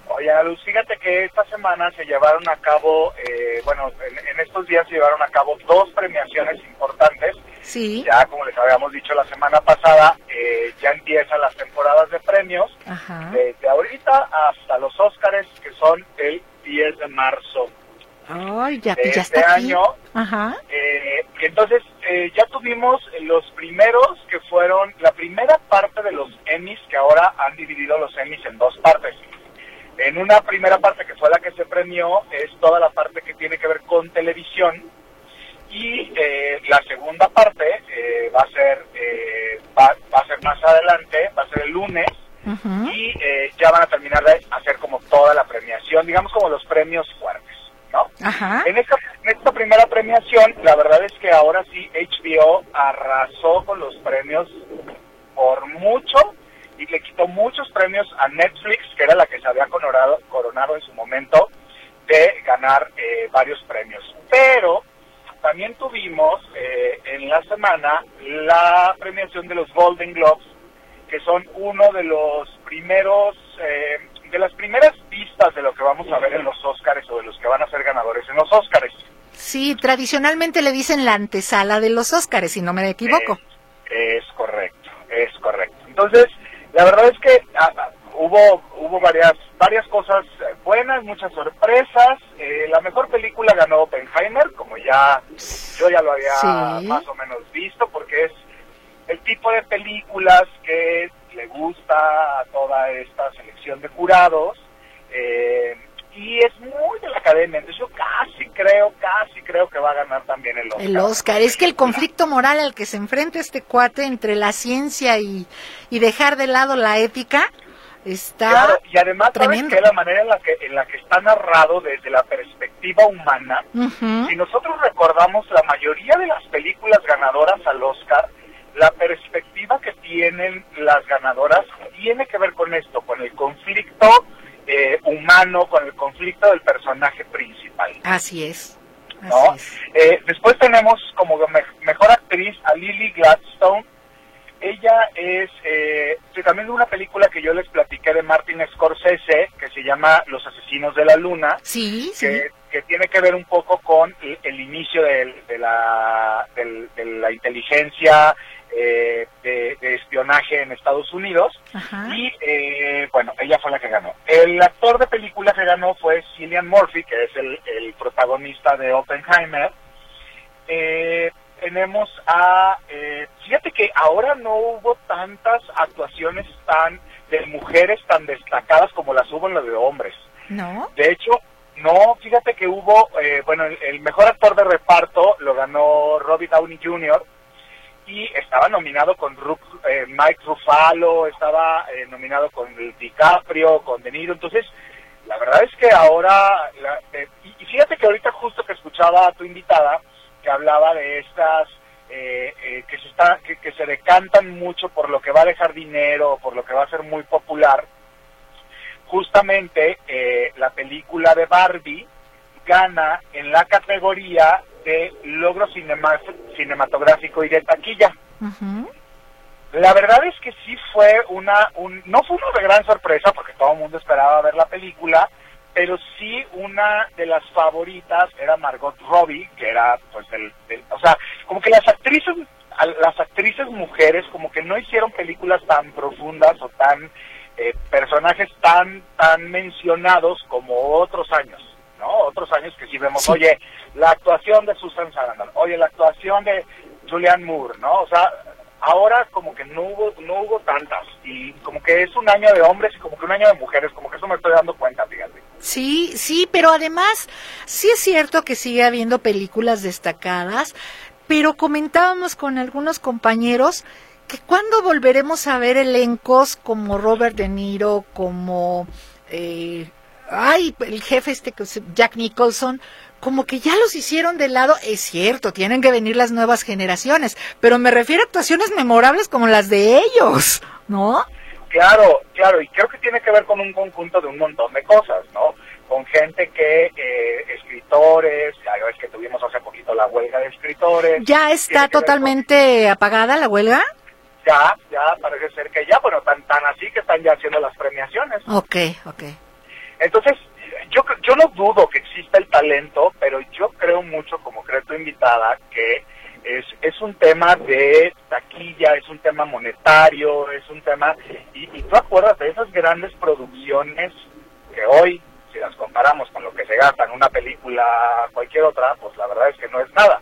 Oye, Ana Luz, fíjate que esta semana se llevaron a cabo, eh, bueno, en, en estos días se llevaron a cabo dos premiaciones importantes. Sí. Ya, como les habíamos dicho la semana pasada, eh, ya empiezan las temporadas de premios, Ajá. desde ahorita hasta los Óscares, que son el 10 de marzo Ay, ya, de ya este está aquí. año. Ajá. Eh, entonces, eh, ya tuvimos los primeros que fueron la primera parte de los Emmys, que ahora han dividido los Emmys en dos partes. En una primera parte que fue la que se premió, es toda la parte que tiene que ver con televisión. Y eh, la segunda parte eh, va a ser eh, va, va a ser más adelante, va a ser el lunes, y eh, ya van a terminar de hacer como toda la premiación, digamos como los premios fuertes, ¿no? Ajá. En esta, en esta primera premiación, la verdad es que ahora sí HBO arrasó con los premios por mucho y le quitó muchos premios a Netflix, que era la que se había coronado, coronado en su momento de ganar eh, varios premios. Pero también tuvimos eh, en la semana la premiación de los Golden Globes, que son uno de los primeros, eh, de las primeras pistas de lo que vamos a ver en los Óscares o de los que van a ser ganadores en los Óscares. Sí, tradicionalmente le dicen la antesala de los Óscares, si no me equivoco. Es correcto, es correcto. Entonces, la verdad es que ah, hubo hubo varias varias cosas buenas, muchas sorpresas. Eh, la mejor película ganó Oppenheimer, como ya yo ya lo había Sí. más o menos visto, porque es el tipo de películas que le gusta a toda esta selección de jurados. eh, y es muy de la academia, entonces yo casi creo, casi creo que va a ganar también el Oscar. El Oscar. Es que el conflicto moral al que se enfrenta este cuate entre la ciencia y, y dejar de lado la ética está Claro, y además sabes tremendo. que la manera en la que en la que está narrado desde la perspectiva humana, Ujú. si nosotros recordamos la mayoría de las películas ganadoras al Oscar, la perspectiva que tienen las ganadoras tiene que ver con esto, con el conflicto eh, humano, con el conflicto del personaje principal. Así es. ¿no? Así es. Eh, después tenemos como me- mejor actriz a Lily Gladstone. Ella es eh, también de una película que yo les platiqué de Martin Scorsese, que se llama Los Asesinos de la Luna, Sí, sí. que, que tiene que ver un poco con el, el inicio de, la, del- de la inteligencia eh, de, de espionaje en Estados Unidos. Ajá. Y eh, bueno, ella fue la que ganó. El actor de película que ganó fue Cillian Murphy, que es el, el protagonista de Oppenheimer. Eh, tenemos a... eh, fíjate que ahora no hubo tantas actuaciones tan de mujeres tan destacadas como las hubo en las de hombres. ¿No? De hecho, no, fíjate que hubo, eh, bueno, el, el mejor actor de reparto lo ganó Robbie Downey Jr. y estaba nominado con Ru- eh, Mike Ruffalo, estaba eh, nominado con DiCaprio, con De Niro. Entonces, La verdad es que ahora, la- eh, y y fíjate que ahorita justo que escuchaba a tu invitada, que hablaba de estas, eh, eh, que, se está, que, que se decantan mucho por lo que va a dejar dinero, por lo que va a ser muy popular, justamente eh, la película de Barbie gana en la categoría de logro cinema- cinematográfico y de taquilla. La verdad es que sí fue una, un, no fue una gran sorpresa porque todo el mundo esperaba ver la película, pero sí una de las favoritas era Margot Robbie, que era pues del- o sea, como que las actrices, las actrices mujeres como que no hicieron películas tan profundas o tan eh, personajes tan tan mencionados como otros años, ¿no? Otros años que sí vemos, Sí. oye, la actuación de Susan Sarandon, oye, la actuación de Julianne Moore, ¿no? O sea, ahora como que no hubo no hubo tantas y como que es un año de hombres y como que un año de mujeres, como que eso me estoy dando cuenta, fíjate. Sí, sí, pero además sí es cierto que sigue habiendo películas destacadas, pero comentábamos con algunos compañeros que cuando volveremos a ver elencos como Robert De Niro, como eh, ay, el jefe este Jack Nicholson, como que ya los hicieron de lado, es cierto, tienen que venir las nuevas generaciones, pero me refiero a actuaciones memorables como las de ellos, ¿no? Claro, claro, y creo que tiene que ver con un conjunto de un montón de cosas, ¿no? Con gente que, eh, escritores, ya ves que tuvimos hace poquito la huelga de escritores. ¿Ya está con- totalmente apagada la huelga? Ya, ya, parece ser que ya, bueno, tan, tan así que están ya haciendo las premiaciones. Ok, ok. Entonces, yo, yo no dudo que exista el talento, pero yo creo mucho, como cree tu invitada, que es, es un tema de taquilla, es un tema monetario, es un tema... Y, y tú acuerdas de esas grandes producciones que hoy, si las comparamos con lo que se gasta en una película cualquier otra, pues la verdad es que no es nada.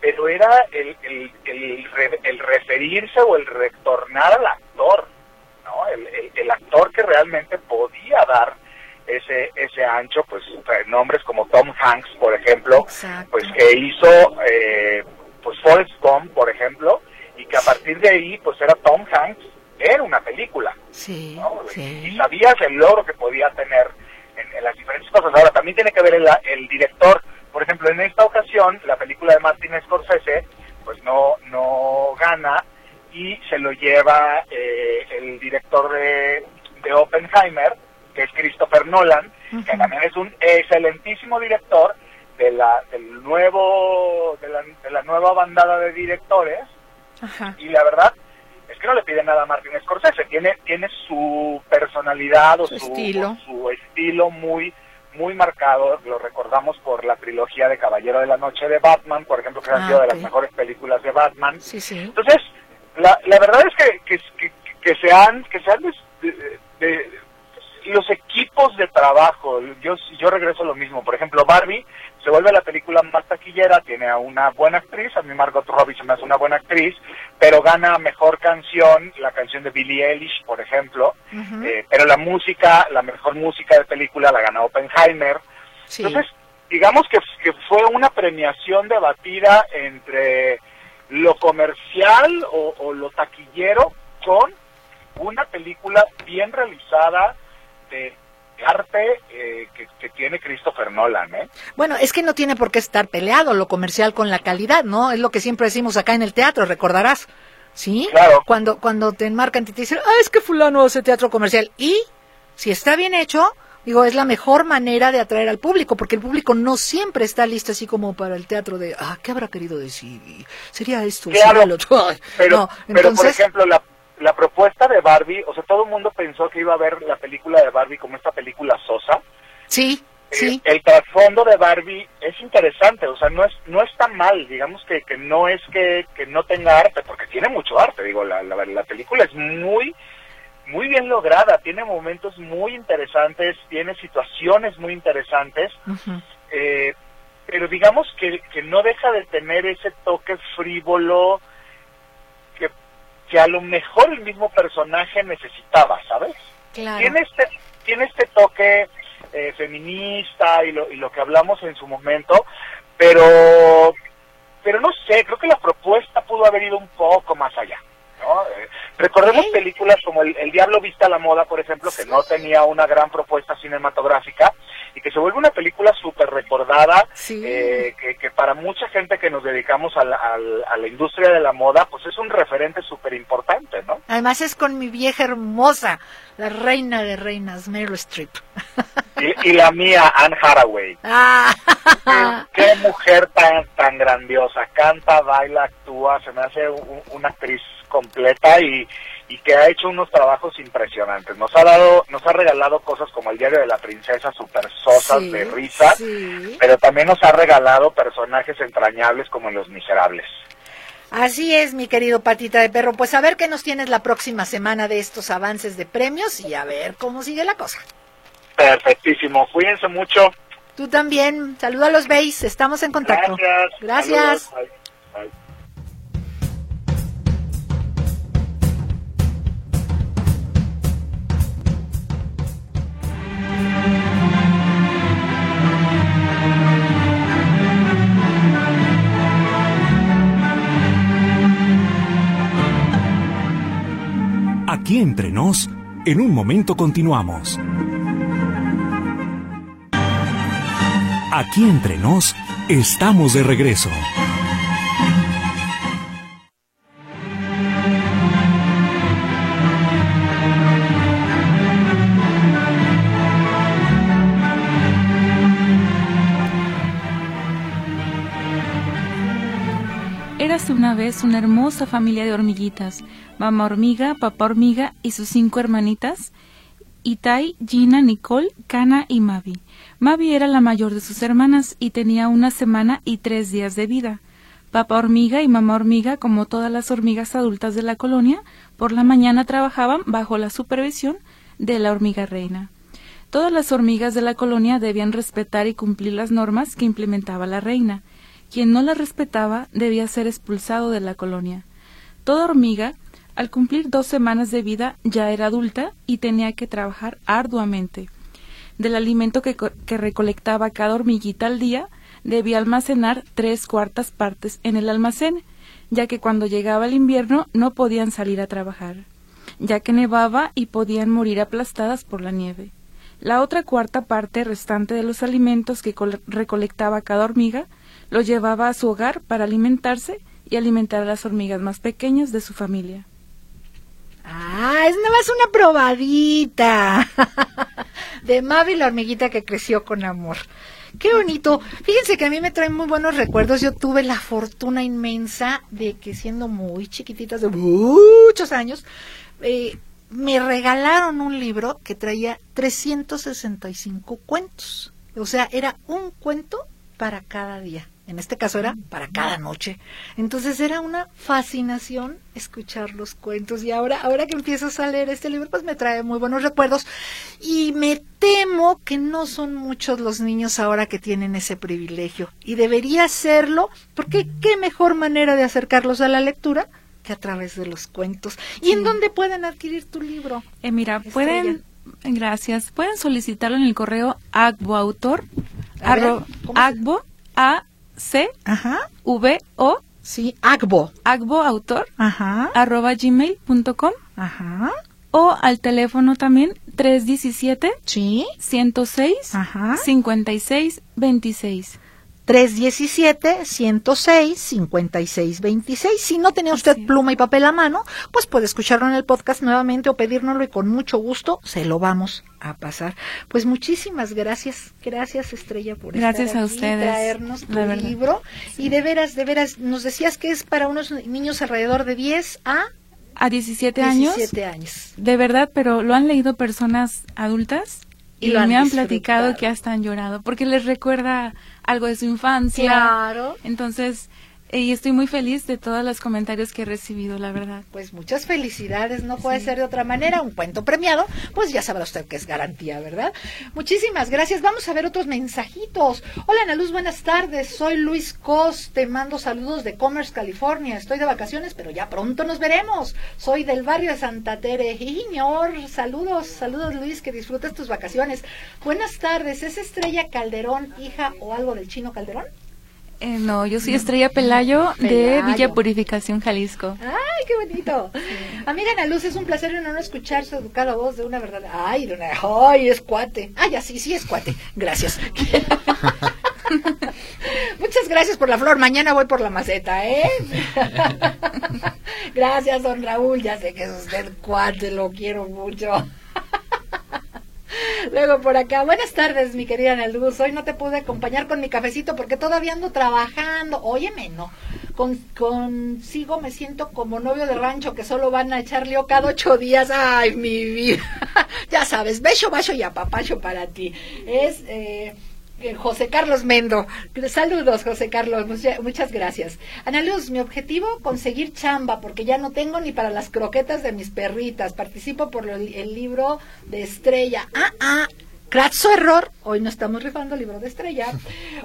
Pero era el, el, el, el referirse o el retornar al actor, ¿no? El- el actor que realmente podía dar ese ese ancho, pues nombres como Tom Hanks, por ejemplo, Exacto. pues que hizo eh, pues Forrest Gump, por ejemplo, y que a partir de ahí pues era Tom Hanks en una película, Sí, ¿no? Y sabías el logro que podía tener en, en las diferentes cosas. Ahora también tiene que ver el, el director, por ejemplo, en esta ocasión la película de Martin Scorsese pues no no gana y se lo lleva eh, el director de, de Oppenheimer, que es Christopher Nolan, que también es un excelentísimo director de la del nuevo de la, de la nueva bandada de directores y la verdad es que no le pide nada a Martin Scorsese, tiene tiene su personalidad o Su su, estilo. o su estilo muy muy marcado, lo recordamos por la trilogía de Caballero de la Noche de Batman, por ejemplo, que han Ah, sido de ok. las mejores películas de Batman. Sí, sí. Entonces, la, la verdad es que, que, que, que se han, que se han des- de- de- los equipos de trabajo, yo, yo regreso a lo mismo, por ejemplo, Barbie se vuelve la película más taquillera, tiene a una buena actriz, a mí Margot Robbie se me hace una buena actriz, pero gana mejor canción, la canción de Billie Eilish, por ejemplo, eh, pero la música, la mejor música de película la gana Oppenheimer, Sí. entonces, digamos que, que fue una premiación debatida entre lo comercial o, o lo taquillero con una película bien realizada arte eh, que, que tiene Christopher Nolan, ¿eh? Bueno, es que no tiene por qué estar peleado lo comercial con la calidad, ¿no? Es lo que siempre decimos acá en el teatro, recordarás. ¿Sí? Claro. Cuando, cuando te enmarcan y te dicen, ah, es que fulano hace teatro comercial. Y si está bien hecho, digo, es la mejor manera de atraer al público, porque el público no siempre está listo así como para el teatro de, ah, ¿qué habrá querido decir? ¿Sería esto? Claro, ¿Sería lo otro? (laughs) Pero, no, pero por ejemplo, la, la propuesta de Barbie, o sea, todo el mundo pensó que iba a ver la película de Barbie como esta película sosa. sí, Eh, sí. el trasfondo de Barbie es interesante, o sea, no es no está mal, digamos que, que no es que, que no tenga arte, porque tiene mucho arte, digo, la, la, la película es muy muy bien lograda, tiene momentos muy interesantes, tiene situaciones muy interesantes, eh, pero digamos que, que no deja de tener ese toque frívolo que a lo mejor el mismo personaje necesitaba, ¿sabes? Claro. tiene este tiene este toque eh, feminista y lo, y lo que hablamos en su momento pero pero no sé creo que la propuesta pudo haber ido un poco más allá ¿no? Eh, recordemos películas como el, el, Diablo Vista a la Moda, por ejemplo, que no tenía una gran propuesta cinematográfica y que se vuelve una película súper recordada, eh, que, que, para mucha gente que nos dedicamos a la, a la industria de la moda, pues es un referente súper importante, ¿no? Además es con mi vieja hermosa, la reina de reinas, Meryl Streep. Y, y la mía, Anne Hathaway. Ah. Qué, mujer tan, tan grandiosa, canta, baila, actúa, se me hace una actriz completa y, y que ha hecho unos trabajos impresionantes. Nos ha dado, nos ha regalado cosas como el diario de la princesa, super sosas de risa, pero también nos ha regalado personajes entrañables como en Los Miserables. Así es, mi querido patita de perro. Pues a ver qué nos tienes la próxima semana de estos avances de premios y a ver cómo sigue la cosa. Perfectísimo. Cuídense mucho. Tú también. Saludos a los Beis. Estamos en contacto. Gracias. Gracias. Aquí entre nos, en un momento continuamos. Aquí entre nos, estamos de regreso. Una vez una hermosa familia de hormiguitas, mamá hormiga, papá hormiga y sus cinco hermanitas, Itai, Gina, Nicole, Cana y Mavi. Mavi era la mayor de sus hermanas y tenía una semana y tres días de vida. Papá hormiga y mamá hormiga, como todas las hormigas adultas de la colonia, por la mañana trabajaban bajo la supervisión de la hormiga reina. Todas las hormigas de la colonia debían respetar y cumplir las normas que implementaba la reina. Quien no las respetaba debía ser expulsado de la colonia. Toda hormiga al cumplir dos semanas de vida ya era adulta y tenía que trabajar arduamente. Del alimento que, que, recolectaba cada hormiguita al día, debía almacenar tres cuartas partes en el almacén, ya que cuando llegaba el invierno no podían salir a trabajar, ya que nevaba y podían morir aplastadas por la nieve. La otra cuarta parte restante de los alimentos que recolectaba cada hormiga lo llevaba a su hogar para alimentarse y alimentar a las hormigas más pequeñas de su familia. Ah, es nada más una probadita (laughs) de Mavi la hormiguita que creció con amor. Qué bonito. Fíjense que a mí me traen muy buenos recuerdos. Yo tuve la fortuna inmensa de que siendo muy chiquititas, de muchos años, eh, me regalaron un libro que traía 365 cuentos. O sea, era un cuento para cada día. En este caso era para cada noche. Entonces era una fascinación escuchar los cuentos y ahora ahora que empiezo a leer este libro pues me trae muy buenos recuerdos y me temo que no son muchos los niños ahora que tienen ese privilegio y debería serlo porque qué mejor manera de acercarlos a la lectura que a través de los cuentos. ¿Y en dónde pueden adquirir tu libro? Eh, mira, pueden gracias, pueden solicitarlo en el correo agboautor agbo a C V O Sí, Agbo. Agbo autor. Ajá. arroba gmail.com. Ajá. O al teléfono también 317 Sí. 106 Ajá. 56 26. 317-106-5626. Si no tenía usted pluma y papel a mano, pues puede escucharlo en el podcast nuevamente o pedírnoslo y con mucho gusto se lo vamos a pasar. Pues muchísimas gracias, gracias Estrella por gracias estar a aquí, ustedes, traernos tu libro. Y de veras, de veras, nos decías que es para unos niños alrededor de 10 a... A 17, años. 17 años. De verdad, pero lo han leído personas adultas y, lo han me han disfrutado. platicado que hasta han llorado porque les recuerda algo de su infancia. Claro. Entonces, y estoy muy feliz de todos los comentarios que he recibido, la verdad. Pues muchas felicidades, no puede ser de otra manera, un cuento premiado, pues ya sabrá usted que es garantía, ¿verdad? Muchísimas gracias, vamos a ver otros mensajitos. Hola Ana Luz, buenas tardes, soy Luis Cos, te mando saludos de Commerce, California, estoy de vacaciones, pero ya pronto nos veremos. Soy del barrio de Santa Tere, Jiñor, saludos, saludos Luis, que disfrutes tus vacaciones. Buenas tardes, ¿es Estrella Calderón, hija o algo del chino Calderón? Eh, no, yo soy Estrella Pelayo, de. Villa Purificación, Jalisco. Ay, qué bonito. Amiga Ana Luz, es un placer y un honor escuchar su educada voz de una verdad. Ay, de una. Ay, es cuate. Ay, así, sí, es cuate. Gracias. (laughs) Muchas gracias por la flor. Mañana voy por la maceta, ¿eh? (laughs) gracias, don Raúl. Ya sé que es usted cuate, lo quiero mucho. (laughs) Luego por acá, buenas tardes, mi querida Ana Luz. Hoy no te pude acompañar con mi cafecito porque todavía ando trabajando. Óyeme, no. Con, consigo me siento como novio de rancho que solo van a echarle o cada ocho días. Ay, mi vida. (laughs) ya sabes, beso, bacho y apapacho para ti. Es eh, José Carlos Mendo. Saludos, José Carlos. Mucha- muchas gracias. Ana Luz, mi objetivo, conseguir chamba, porque ya no tengo ni para las croquetas de mis perritas. Participo por el libro de Estrella. Ah, ah. Crazo error, hoy no estamos rifando libro de estrella.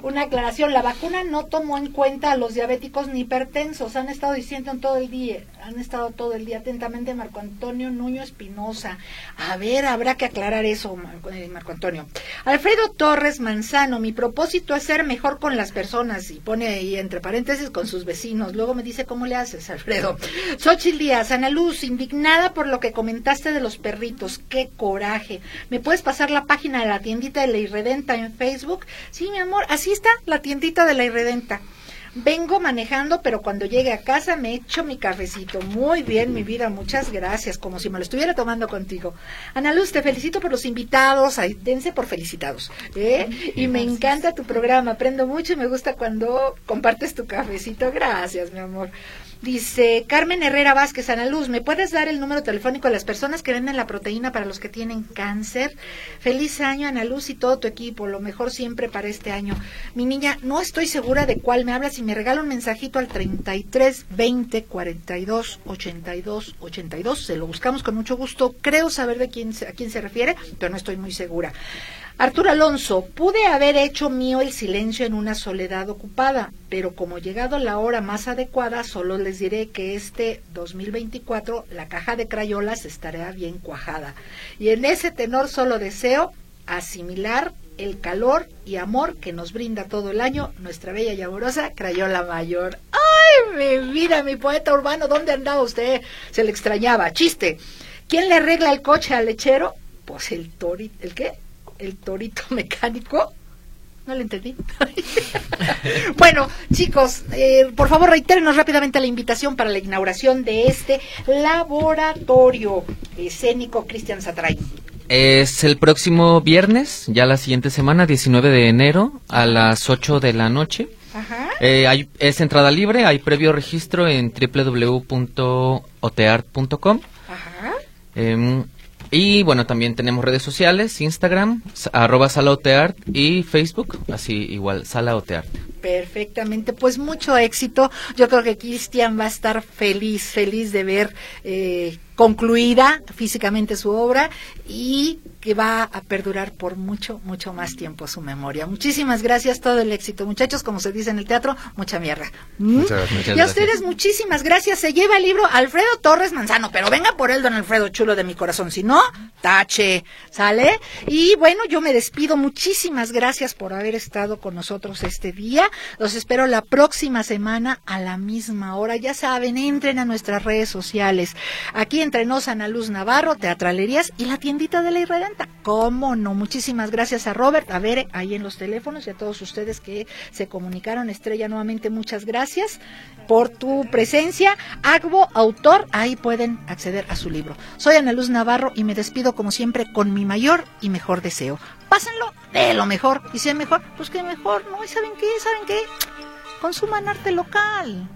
Una aclaración, la vacuna no tomó en cuenta a los diabéticos ni hipertensos, han estado diciendo todo el día, han estado todo el día atentamente Marco Antonio Nuño Espinosa. A ver, habrá que aclarar eso, Marco, eh, Marco Antonio. Alfredo Torres Manzano, mi propósito es ser mejor con las personas, y pone ahí entre paréntesis con sus vecinos. Luego me dice cómo le haces, Alfredo. Xochitl Díaz, Ana Luz, indignada por lo que comentaste de los perritos, qué coraje. ¿Me puedes pasar la página de la tiendita de la Irredenta en Facebook? Sí, mi amor, así está la tiendita de la Irredenta. Vengo manejando, pero cuando llegue a casa me echo mi cafecito. Muy bien, mi vida, muchas gracias, como si me lo estuviera tomando contigo. Ana Luz, te felicito por los invitados, ay, dense por felicitados. ¿eh? Y me encanta tu programa, aprendo mucho y me gusta cuando compartes tu cafecito. Gracias, mi amor. Dice Carmen Herrera Vázquez, Ana Luz, ¿me puedes dar el número telefónico de las personas que venden la proteína para los que tienen cáncer? Feliz año, Ana Luz y todo tu equipo, lo mejor siempre para este año. Mi niña, no estoy segura de cuál me hablas y me regala un mensajito al 33 20 42 82 82. Se lo buscamos con mucho gusto. Creo saber de quién, a quién se refiere, pero no estoy muy segura. Arturo Alonso, pude haber hecho mío el silencio en una soledad ocupada, pero como llegado la hora más adecuada, solo les diré que este 2024 la caja de crayolas estará bien cuajada. Y en ese tenor solo deseo asimilar el calor y amor que nos brinda todo el año nuestra bella y amorosa Crayola Mayor. ¡Ay, mi vida, mi poeta urbano! ¿Dónde andaba usted? Se le extrañaba. Chiste. ¿Quién le arregla el coche al lechero? Pues el torito. ¿El qué? El torito (laughs) mecánico. No le entendí. (laughs) bueno, chicos, eh, por favor reitérenos rápidamente la invitación para la inauguración de este laboratorio escénico Cristian Satray. Es el próximo viernes, ya la siguiente semana, 19 de enero, a las 8 de la noche. Ajá. Eh, hay, es entrada libre, hay previo registro en www.oteart.com. Ajá. Em, y bueno, también tenemos redes sociales, Instagram, arroba salaoteart y Facebook, así igual, salaoteart. Perfectamente, pues mucho éxito. Yo creo que Cristian va a estar feliz, feliz de ver eh, concluida físicamente su obra y que va a perdurar por mucho, mucho más tiempo su memoria. Muchísimas gracias, todo el éxito. Muchachos, como se dice en el teatro, mucha mierda. ¿Mm? Muchas y a gracias. ustedes muchísimas gracias. Se lleva el libro Alfredo Torres Manzano, pero venga por él, don Alfredo, chulo de mi corazón. Si no, tache, ¿sale? Y bueno, yo me despido. Muchísimas gracias por haber estado con nosotros este día. Los espero la próxima semana a la misma hora. Ya saben, entren a nuestras redes sociales. Aquí entre nos, Ana Luz Navarro, Teatralerías y la tiendita de la Irredenta. ¿Cómo no? Muchísimas gracias a Robert, a Bere, ahí en los teléfonos y a todos ustedes que se comunicaron. Estrella, nuevamente muchas gracias por tu presencia. Agbo, autor, ahí pueden acceder a su libro. Soy Ana Luz Navarro y me despido como siempre con mi mayor y mejor deseo. Pásenlo de lo mejor. Y si es mejor, pues que mejor, ¿no? ¿Y saben qué? ¿Saben qué? Consuman arte local.